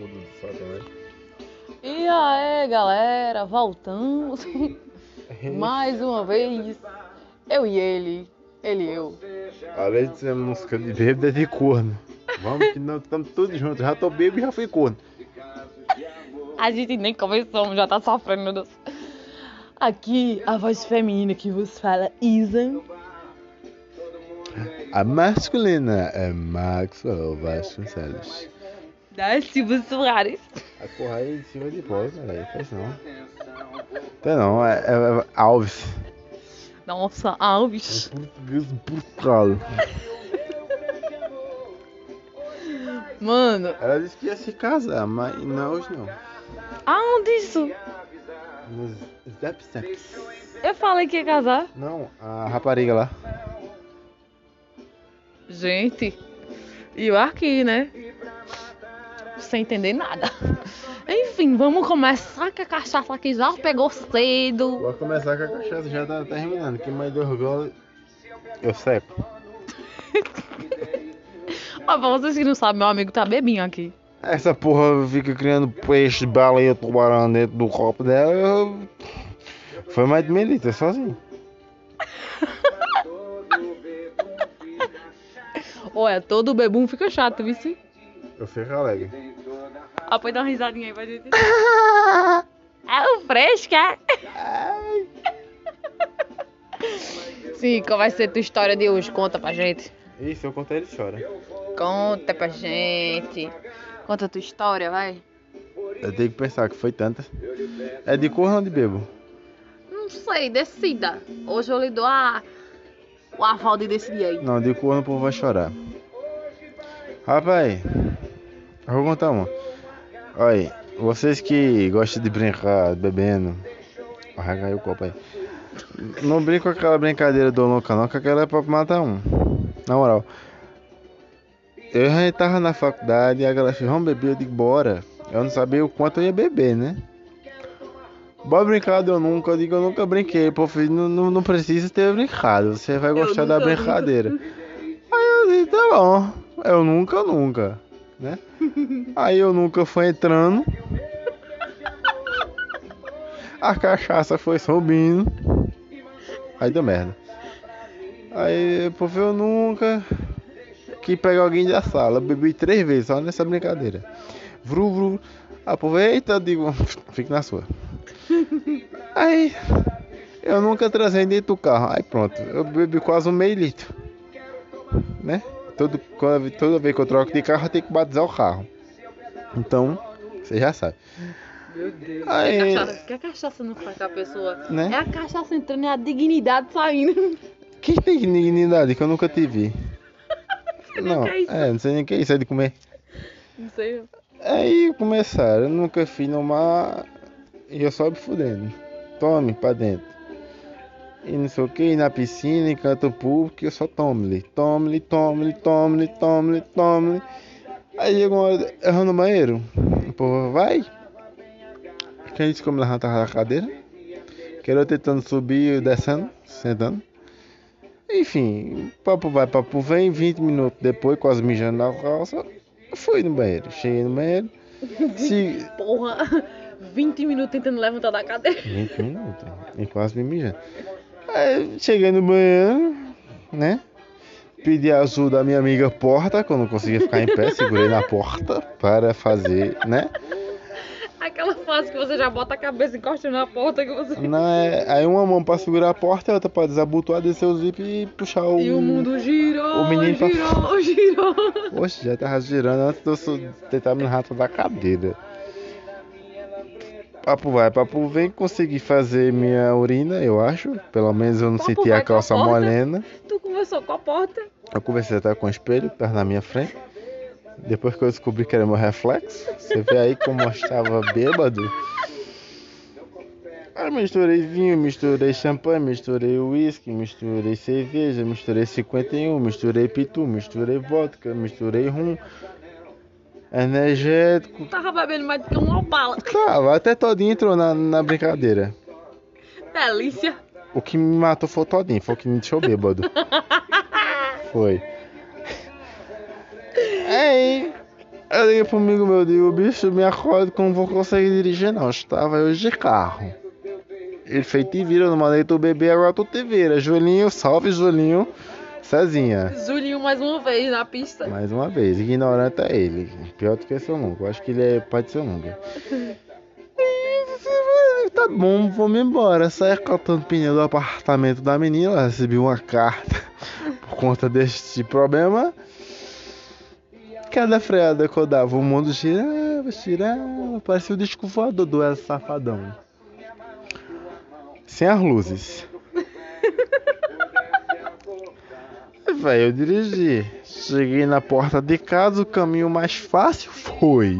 tudo de Satanás. E aí, galera, voltamos mais uma vez. Eu e ele, ele e eu. Além de ser música de bêbado, é de corno. Vamos que nós estamos todos juntos. Já tô bêbado e já fui corno. A gente nem começou, já tá sofrendo, meu Deus. Aqui, a voz feminina que vos fala, Isa. A masculina é Maxwell Vasconcelos. Da Silva Soares. A correia em cima de bola, velho. Faz não. Tem não, é, é- é Alves. Nossa, Alves. Português brutal. Mano, Ela disse que ia se casar, mas não hoje não. aonde isso? Nos Zap Zaps. Eu falei que ia casar. Não, a rapariga lá. Gente, e eu aqui, né? Sem entender nada. Enfim, vamos começar que a cachaça aqui já pegou cedo. Vou começar com a cachaça, já tá terminando. Que mais dois goles eu seco. Ó, pra vocês que não sabem, meu amigo tá bebinho aqui. Essa porra fica criando peixe, baleia, tubarão dentro do copo dela. Eu... Foi mais de meio litro, sozinho. Olha, todo bebum fica chato, viu? Eu fico alegre. Ah, pode dar uma risadinha aí pra gente. É o fresco, é? Sim, qual vai ser a tua história de hoje? Conta pra gente. Isso, eu contei ele chora. Conta pra gente. Conta a tua história, vai. Eu tenho que pensar que foi tanta. É de corno ou de bebo? Não sei, decida. Hoje eu lhe dou a... o aval de decidir aí. Não, de corno o povo vai chorar. Rapaz, eu vou contar uma. Olha vocês que gostam de brincar bebendo. Cair o copo aí. Não brinca com aquela brincadeira do louca não, que aquela é pra matar um. Na moral. Eu já tava na faculdade e a galera falou, vamos beber, eu digo, bora. Eu não sabia o quanto eu ia beber, né? Bora brincar, eu nunca, eu digo, eu nunca brinquei. Pô, filho, não, não, não precisa ter brincado, você vai gostar da brincadeira. Aí eu disse, tá bom. Eu nunca, nunca, né? Aí eu nunca fui entrando. A cachaça foi subindo. Aí deu merda. Aí, pô, eu nunca que pegar alguém da sala. Bebi três vezes só nessa brincadeira. Vru, vru. Aproveita, digo, fique na sua. Aí, eu nunca trazei dentro do carro. Aí pronto, eu bebi quase um meio litro. Né? Todo, quando- toda vez que eu troco de carro, eu tenho que batizar o carro. Então, você já sabe. Meu Deus. Aí- Que, a cachaça, que a cachaça não faz com a pessoa. Né? É a cachaça entrando e a dignidade saindo. Quem tem dignidade que eu nunca tive? Sei nem Não, o que é isso. é, não sei nem o que é isso, é de comer. Não sei. Aí começaram, eu nunca fui no mar e eu só me fudendo. Tome pra dentro. E não sei o que, na piscina, em canto público, eu só tome-lhe, tome-lhe, tome-lhe, tome-lhe, tome-lhe, tome-lhe. Aí chegou uma hora, eu vou no banheiro. O povo vai. Quem disse como levantava da cadeira? Que era eu tentando subir e descendo, sentando. Enfim, papo vai, papo vem, 20 minutos depois, quase mijando na calça, eu fui no banheiro. Cheguei no banheiro. Se... Porra, 20 minutos tentando levantar da cadeira. 20 minutos. E quase me mijando. Aí cheguei no banheiro, né? Pedi ajuda da minha amiga Porta, que eu não conseguia ficar em pé, segurei na porta para fazer, né? Aquela fase que você já bota a cabeça encostando na porta que você. Não, é- aí uma mão para segurar a porta e outra para desabotoar, descer o zip e puxar o. E o mundo girou, o menino pra- girou, girou. Oxe, já tava girando antes de eu tentar me rato da cadeira. Papo vai, papo vem, consegui fazer minha urina, eu acho. Pelo menos eu não Papo senti a a calça porta. molhena. Tu começou com a porta. Eu conversei até com o espelho tava na minha frente. Depois que eu descobri que era meu reflexo, você vê aí como eu estava bêbado. Aí misturei vinho, misturei champanhe, misturei uísque, misturei cerveja, misturei 51, misturei pitu, misturei vodka, misturei rum, energético. Tava bebendo mais do que um opala. Tava, até todinho entrou na, na brincadeira. Delícia. O que me matou foi o todinho, foi o que me deixou bêbado. Foi. Aí, Eu liguei pro amigo meu, digo, bicho, me acorda que eu não vou conseguir dirigir não. Estava hoje de carro. Ele fez te vira, eu não mandei tu beber, agora tu te vira. Julinho, salve Julinho. Cezinha. Julinho mais uma vez na pista. Mais uma vez, ignorante é ele. Pior do que seu nunca. Eu acho que ele é pai de seu nunca. Tá bom, vamos embora. Saí catando pneu do apartamento da menina. Recebi uma carta por conta deste problema. Cada freada que eu dava, o mundo girava, girava. Parecia o disco voador do El Safadão. Sem as luzes. Velho, eu dirigi. Cheguei na porta de casa, o caminho mais fácil foi.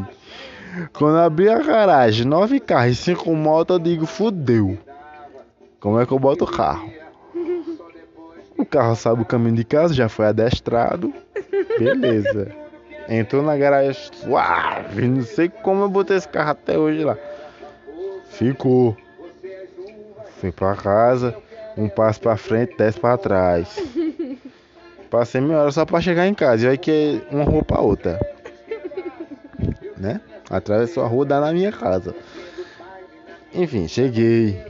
Quando abri a garagem, nove carros e cinco motos, eu digo, fudeu. Como é que eu boto o carro? O carro sabe o caminho de casa, já foi adestrado. Beleza. Entrou na garagem, suave. Não sei como eu botei esse carro até hoje lá. Ficou. Fui pra casa, um passo pra frente, dez pra trás. Passei meia hora só pra chegar em casa. E aí que uma rua pra outra. Né? Atravessou a rua, dá na minha casa. Enfim, cheguei.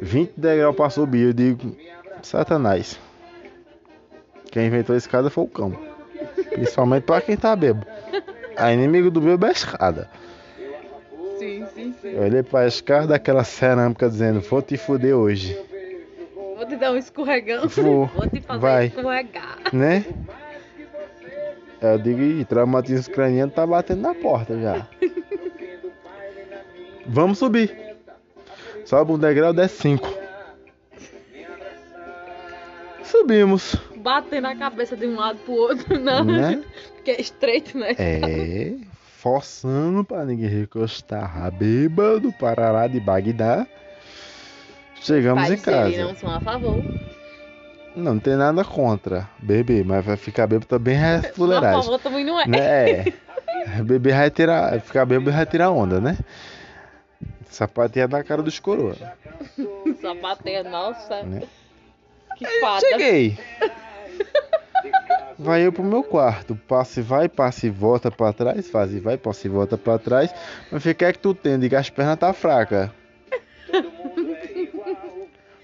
20 degraus pra subir. Eu digo, Satanás. Quem inventou a escada foi o cão. Principalmente pra quem tá bebo. A inimigo do bebo é a escada. Sim, sim, sim. Eu olhei pra escada daquela cerâmica dizendo, vou te fuder hoje. Vou te dar um escorregão. Vou. Vou te fazer Vai. escorregar. Né? Eu digo, traumatismo craniano tá batendo na porta já. Vamos subir. Sobe um degrau, desce cinco. Subimos. Bater na cabeça de um lado pro outro, não. Né? Porque é estreito, né? É, forçando pra ninguém recostar. Bêbado, parará de Bagdá. Chegamos Pais em casa. não são a favor. Não, não tem nada contra beber, mas vai ficar bêbado também é Só a fuleiragem. favor também não é. né? É. Beber vai tirar. Ficar bêbado vai tirar onda, né? Sapatear na cara dos coroa. Sapateia, nossa. Né? Que fada. Cheguei. Vai eu pro meu quarto. Passa e vai, passa e volta pra trás. Faz e vai, passa e volta pra trás. Mas o que é que tu tem? Diga, as pernas tá fraca.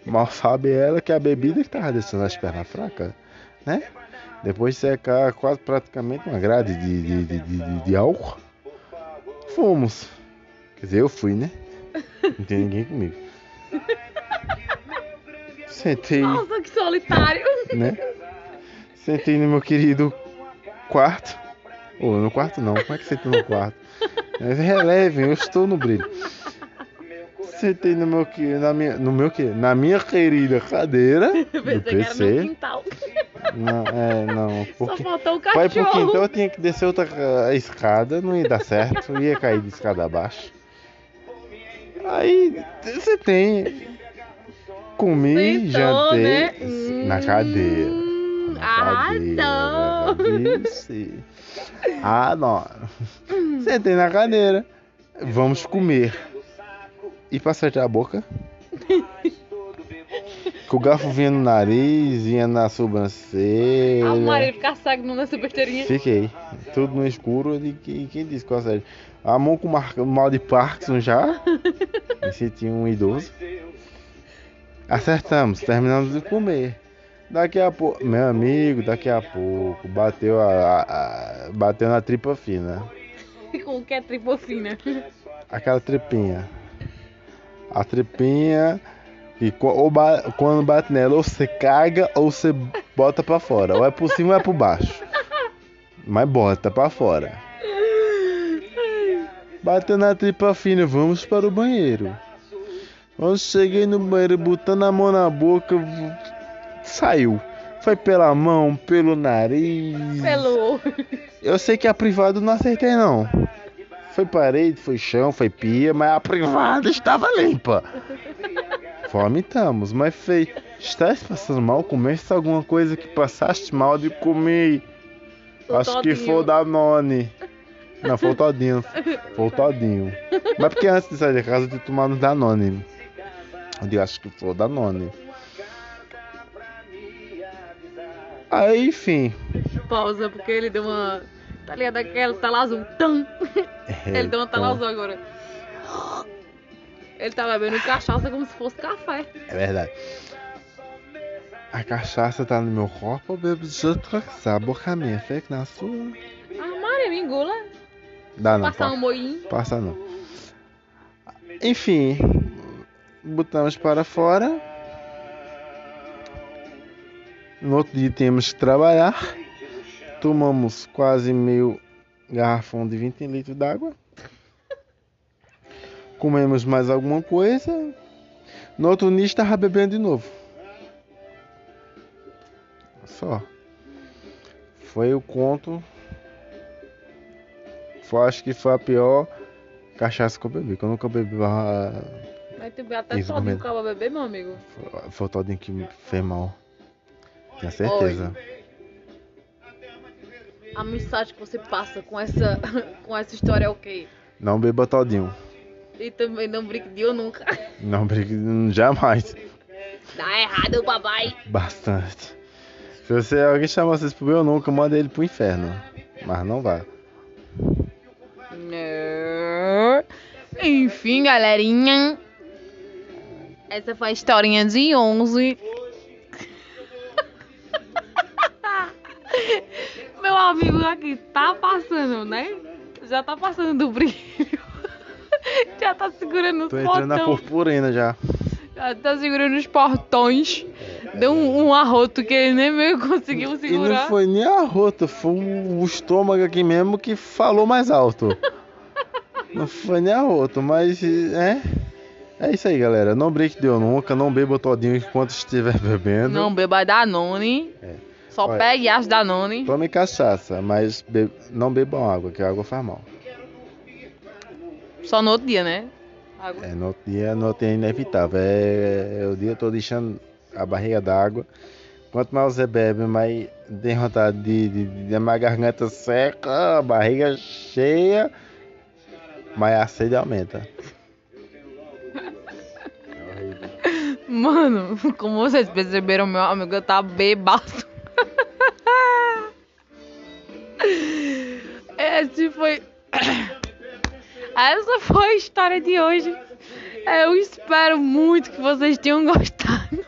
Mal sabe ela que a bebida que tava deixando as pernas fracas, né? Depois de secar quase praticamente uma grade de, de, de, de, de- álcool, fomos. Quer dizer, eu fui, né? Não tem ninguém comigo. Sentei Nossa, que solitário. né? Sentei no meu querido quarto. Ou no quarto não, como é que sentei no quarto? Mas relevem, eu estou no brilho. Sentei no meu que na minha no meu que na minha querida cadeira do Pensei que era meu PC. quintal. Não, é, não, Só porque faltou o vai pro cachorro. quintal eu tinha que descer outra ah, escada, não ia dar certo, ia cair de escada abaixo. Aí você tem comi, Sentou, jantei né? na cadeira. Hum, Na Ah, cadeira, não. Vixe. Ah, não. Sentei na cadeira. Vamos comer. E pra acertar a boca? Que o garfo vinha no nariz, vinha na sobrancelha. Ah, o marido ficar cego numa besteirinha. Fiquei. Tudo no escuro. E quem, quem disse eu acerto? A mão com mar- mal de Parkinson já. Me senti um idoso. Acertamos, terminamos de comer. Daqui a pouco, meu amigo, daqui a pouco, bateu a, a- a- bateu na tripa fina. Com que é tripofina. Aquela tripinha. A tripinha co- ou ba- quando bate nela, ou você caga ou você bota pra fora. Ou é por cima ou é por baixo. Mas bota pra fora. Bateu na tripa fina, vamos para o banheiro. Quando cheguei no banheiro, botando a mão na boca, saiu. Foi pela mão, pelo nariz. Pelo. Eu sei que a privada não acertei não. Foi parede, foi chão, foi pia, mas a privada estava limpa. Vomitamos, mas fei. Estás passando mal? Comeste alguma coisa que passaste mal de comer? Acho que todinho. foi o Danone. Não, foi o Todinho. Foi o Todinho. Mas porque antes de sair de casa eu tinha tomado Danone. Eu acho que foi o Danone. Aí, enfim. Pausa, porque ele deu uma Tá ligado? Aquela tela azul. Tum. Ele deu uma tela Então, azul agora. Ele tá bebendo cachaça como se fosse café. É verdade. A cachaça tá no meu corpo, eu bebo de outra coisa. A boca minha, fica na sua. Ah, Maria, me engula. Dá não, Passar pá. um moinho. Passa não. Enfim, botamos para fora. No outro dia temos que trabalhar. Tomamos quase meio garrafão de 20 litros d'água. Comemos mais alguma coisa. No outro dia estava bebendo de novo. Só. Foi o conto. Foi, acho que foi a pior cachaça que eu bebi. Que eu nunca bebi. Vai ter até Isso, todinho que eu beber, meu amigo. Foi, foi o todinho que me fez mal. Tinha certeza. A mensagem que você passa com essa, com essa história é o quê? Não beba todinho. E também não brinque de eu nunca. Não brigue jamais. Dá errado, papai. Bastante. Se você, alguém chamar vocês pro eu nunca, manda ele pro inferno. Mas não vá. Não. Enfim, galerinha. Essa foi a historinha de 11. Aqui tá passando, né? Já tá passando do brilho. Já tá segurando os Tô entrando na portões. purpurina já. Já tá segurando os portões. Deu um, um arroto que ele nem meio conseguiu E não segurar. foi nem a rota, foi o estômago aqui mesmo que falou mais alto. Não foi nem a rota, mas é. É isso aí, galera. Não break deu nunca, não beba todinho enquanto estiver bebendo. Não beba Danone. É. Só Olha. pegue as Danone. Tome cachaça, mas be- não bebam água, que a água faz mal. Só no outro dia, né? Água. É, no outro dia, no outro dia é inevitável. É, é o dia todo deixando a barriga d'água. Quanto mais você bebe, mais tem vontade de, de, de, de mais garganta seca, barriga cheia, mais a sede aumenta. Mano, como vocês perceberam, meu amigo tá bebaço. Esse foi. Essa foi a história de hoje. Eu espero muito que vocês tenham gostado.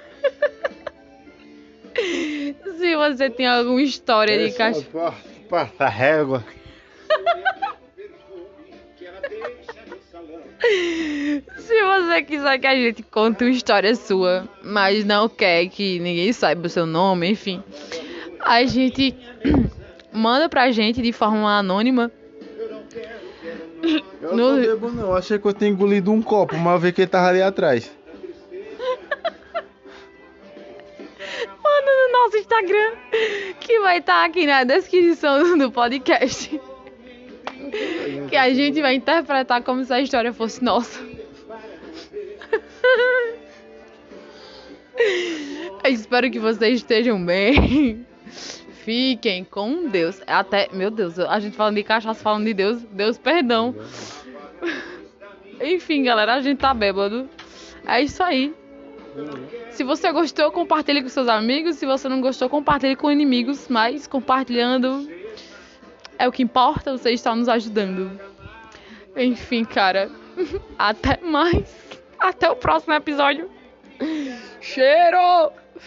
Se você tem alguma história de cachorro. Passa régua. Se você quiser que a gente conte uma história sua, mas não quer que ninguém saiba o seu nome, enfim, a gente manda pra gente de forma anônima. Eu No- não bebo não, achei que eu tinha engolido um copo, mas eu vi que ele tava ali atrás. Manda no nosso Instagram, que vai estar aqui na descrição do podcast. Que a gente vai interpretar como se a história fosse nossa. Eu espero que vocês estejam bem. Fiquem com Deus. Até, meu Deus, a gente falando de cachaça, falando de Deus. Deus, perdão. Enfim, galera, a gente tá bêbado. É isso aí. Se você gostou, compartilhe com seus amigos. Se você não gostou, compartilhe com inimigos. Mas compartilhando é o que importa. Você está nos ajudando. Enfim, cara. Até mais. Até o próximo episódio. Cheiro!